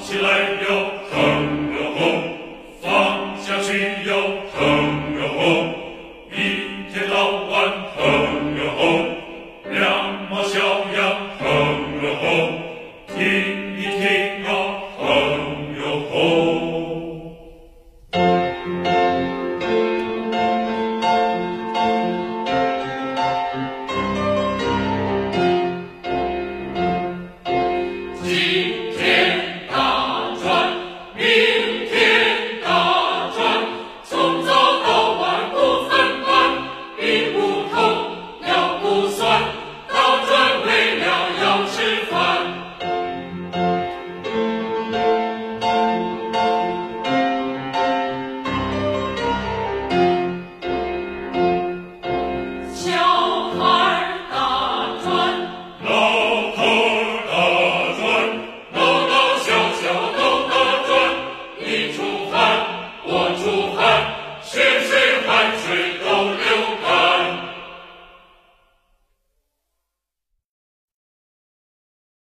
起来。